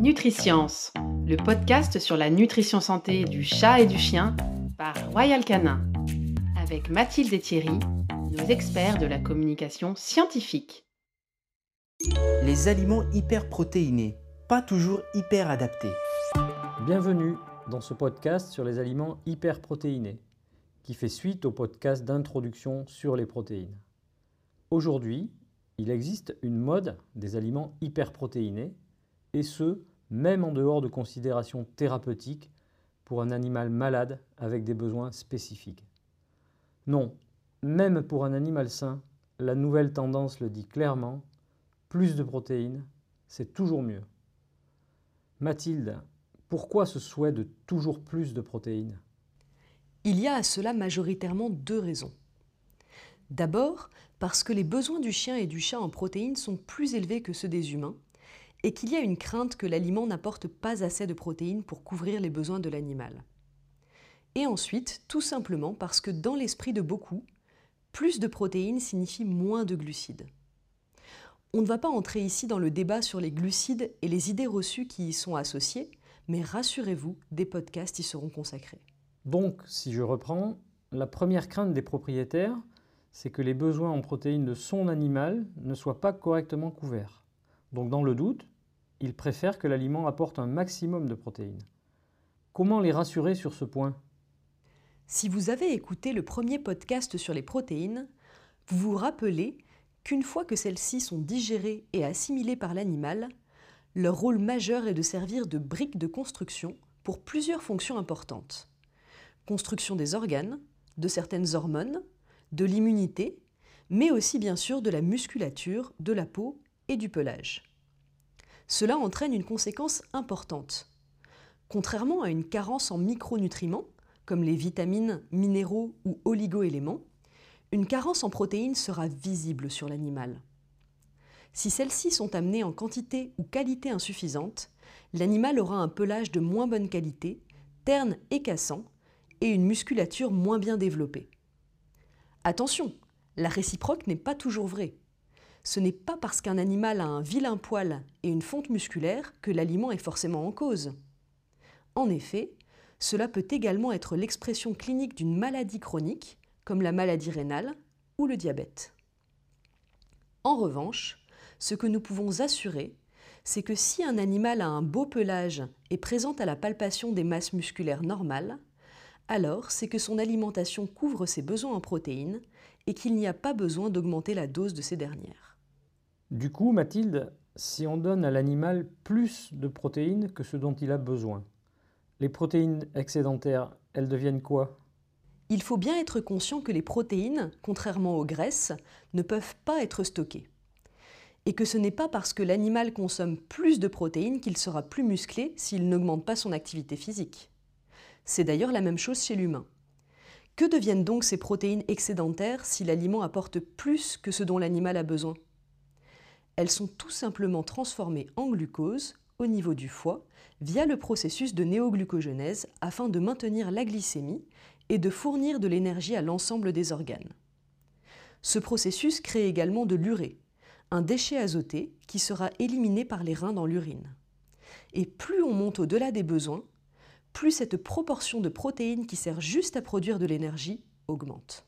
Nutriscience, le podcast sur la nutrition santé du chat et du chien par Royal Canin, avec Mathilde et Thierry, nos experts de la communication scientifique. Les aliments hyperprotéinés, pas toujours hyper adaptés. Bienvenue dans ce podcast sur les aliments hyperprotéinés, qui fait suite au podcast d'introduction sur les protéines. Aujourd'hui, il existe une mode des aliments hyperprotéinés et ce, même en dehors de considérations thérapeutiques pour un animal malade avec des besoins spécifiques. Non, même pour un animal sain, la nouvelle tendance le dit clairement, plus de protéines, c'est toujours mieux. Mathilde, pourquoi ce souhait de toujours plus de protéines? Il y a à cela majoritairement deux raisons. D'abord, parce que les besoins du chien et du chat en protéines sont plus élevés que ceux des humains, et qu'il y a une crainte que l'aliment n'apporte pas assez de protéines pour couvrir les besoins de l'animal. Et ensuite, tout simplement parce que dans l'esprit de beaucoup, plus de protéines signifie moins de glucides. On ne va pas entrer ici dans le débat sur les glucides et les idées reçues qui y sont associées, mais rassurez-vous, des podcasts y seront consacrés. Donc, si je reprends, la première crainte des propriétaires, c'est que les besoins en protéines de son animal ne soient pas correctement couverts. Donc dans le doute, ils préfèrent que l'aliment apporte un maximum de protéines. Comment les rassurer sur ce point? Si vous avez écouté le premier podcast sur les protéines, vous vous rappelez qu'une fois que celles-ci sont digérées et assimilées par l'animal, leur rôle majeur est de servir de brique de construction pour plusieurs fonctions importantes. Construction des organes, de certaines hormones, de l'immunité, mais aussi bien sûr de la musculature, de la peau et du pelage. Cela entraîne une conséquence importante. Contrairement à une carence en micronutriments, comme les vitamines, minéraux ou oligoéléments, une carence en protéines sera visible sur l'animal. Si celles-ci sont amenées en quantité ou qualité insuffisante, l'animal aura un pelage de moins bonne qualité, terne et cassant, et une musculature moins bien développée. Attention, la réciproque n'est pas toujours vraie ce n'est pas parce qu'un animal a un vilain poil et une fonte musculaire que l'aliment est forcément en cause. En effet, cela peut également être l'expression clinique d'une maladie chronique, comme la maladie rénale ou le diabète. En revanche, ce que nous pouvons assurer, c'est que si un animal a un beau pelage et présente à la palpation des masses musculaires normales, alors c'est que son alimentation couvre ses besoins en protéines et qu'il n'y a pas besoin d'augmenter la dose de ces dernières. Du coup, Mathilde, si on donne à l'animal plus de protéines que ce dont il a besoin, les protéines excédentaires, elles deviennent quoi? Il faut bien être conscient que les protéines, contrairement aux graisses, ne peuvent pas être stockées. Et que ce n'est pas parce que l'animal consomme plus de protéines qu'il sera plus musclé s'il n'augmente pas son activité physique. C'est d'ailleurs la même chose chez l'humain. Que deviennent donc ces protéines excédentaires si l'aliment apporte plus que ce dont l'animal a besoin? Elles sont tout simplement transformées en glucose au niveau du foie via le processus de néoglucogenèse afin de maintenir la glycémie et de fournir de l'énergie à l'ensemble des organes. Ce processus crée également de l'urée, un déchet azoté qui sera éliminé par les reins dans l'urine. Et plus on monte au-delà des besoins, plus cette proportion de protéines qui sert juste à produire de l'énergie augmente.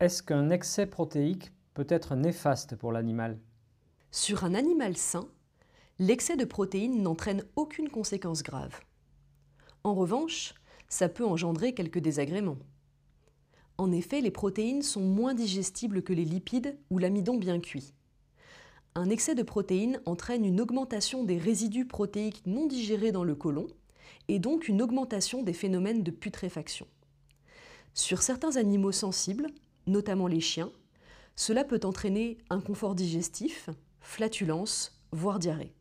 Est-ce qu'un excès protéique peut être néfaste pour l'animal? Sur un animal sain, l'excès de protéines n'entraîne aucune conséquence grave. En revanche, ça peut engendrer quelques désagréments. En effet, les protéines sont moins digestibles que les lipides ou l'amidon bien cuit. Un excès de protéines entraîne une augmentation des résidus protéiques non digérés dans le côlon et donc une augmentation des phénomènes de putréfaction. Sur certains animaux sensibles, notamment les chiens, cela peut entraîner un confort digestif, flatulence, voire diarrhée.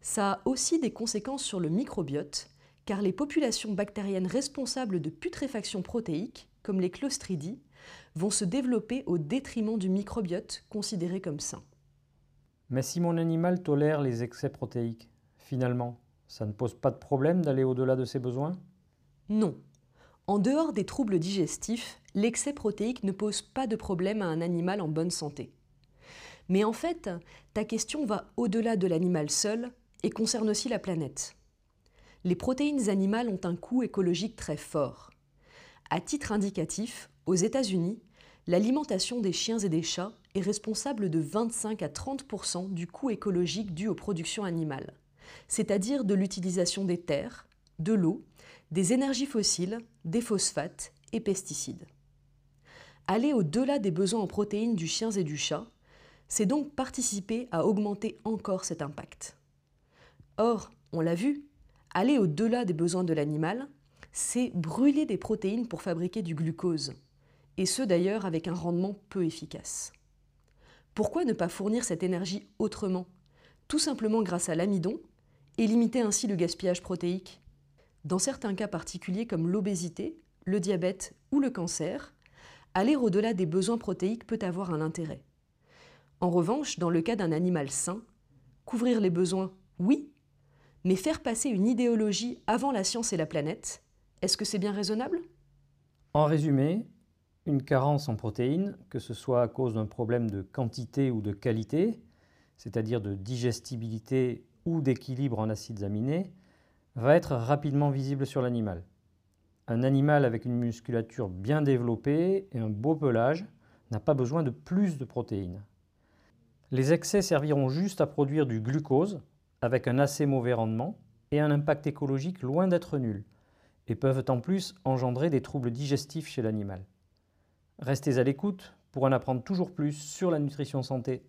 Ça a aussi des conséquences sur le microbiote, car les populations bactériennes responsables de putréfaction protéique, comme les clostridies, vont se développer au détriment du microbiote considéré comme sain. Mais si mon animal tolère les excès protéiques, finalement, ça ne pose pas de problème d'aller au-delà de ses besoins? Non. En dehors des troubles digestifs, l'excès protéique ne pose pas de problème à un animal en bonne santé. Mais en fait, ta question va au-delà de l'animal seul et concerne aussi la planète. Les protéines animales ont un coût écologique très fort. À titre indicatif, aux États-Unis, l'alimentation des chiens et des chats est responsable de 25 à 30% du coût écologique dû aux productions animales, c'est-à-dire de l'utilisation des terres, de l'eau, des énergies fossiles, des phosphates et pesticides. Aller au-delà des besoins en protéines du chien et du chat, c'est donc participer à augmenter encore cet impact. Or, on l'a vu, aller au-delà des besoins de l'animal, c'est brûler des protéines pour fabriquer du glucose, et ce d'ailleurs avec un rendement peu efficace. Pourquoi ne pas fournir cette énergie autrement? Tout simplement grâce à l'amidon, et limiter ainsi le gaspillage protéique Dans certains cas particuliers comme l'obésité, le diabète ou le cancer, aller au-delà des besoins protéiques peut avoir un intérêt. En revanche, dans le cas d'un animal sain, couvrir les besoins, oui, mais faire passer une idéologie avant la science et la planète, est-ce que c'est bien raisonnable? En résumé, une carence en protéines, que ce soit à cause d'un problème de quantité ou de qualité, c'est-à-dire de digestibilité ou d'équilibre en acides aminés, va être rapidement visible sur l'animal. Un animal avec une musculature bien développée et un beau pelage n'a pas besoin de plus de protéines. Les excès serviront juste à produire du glucose avec un assez mauvais rendement et un impact écologique loin d'être nul, et peuvent en plus engendrer des troubles digestifs chez l'animal. Restez à l'écoute pour en apprendre toujours plus sur la nutrition santé.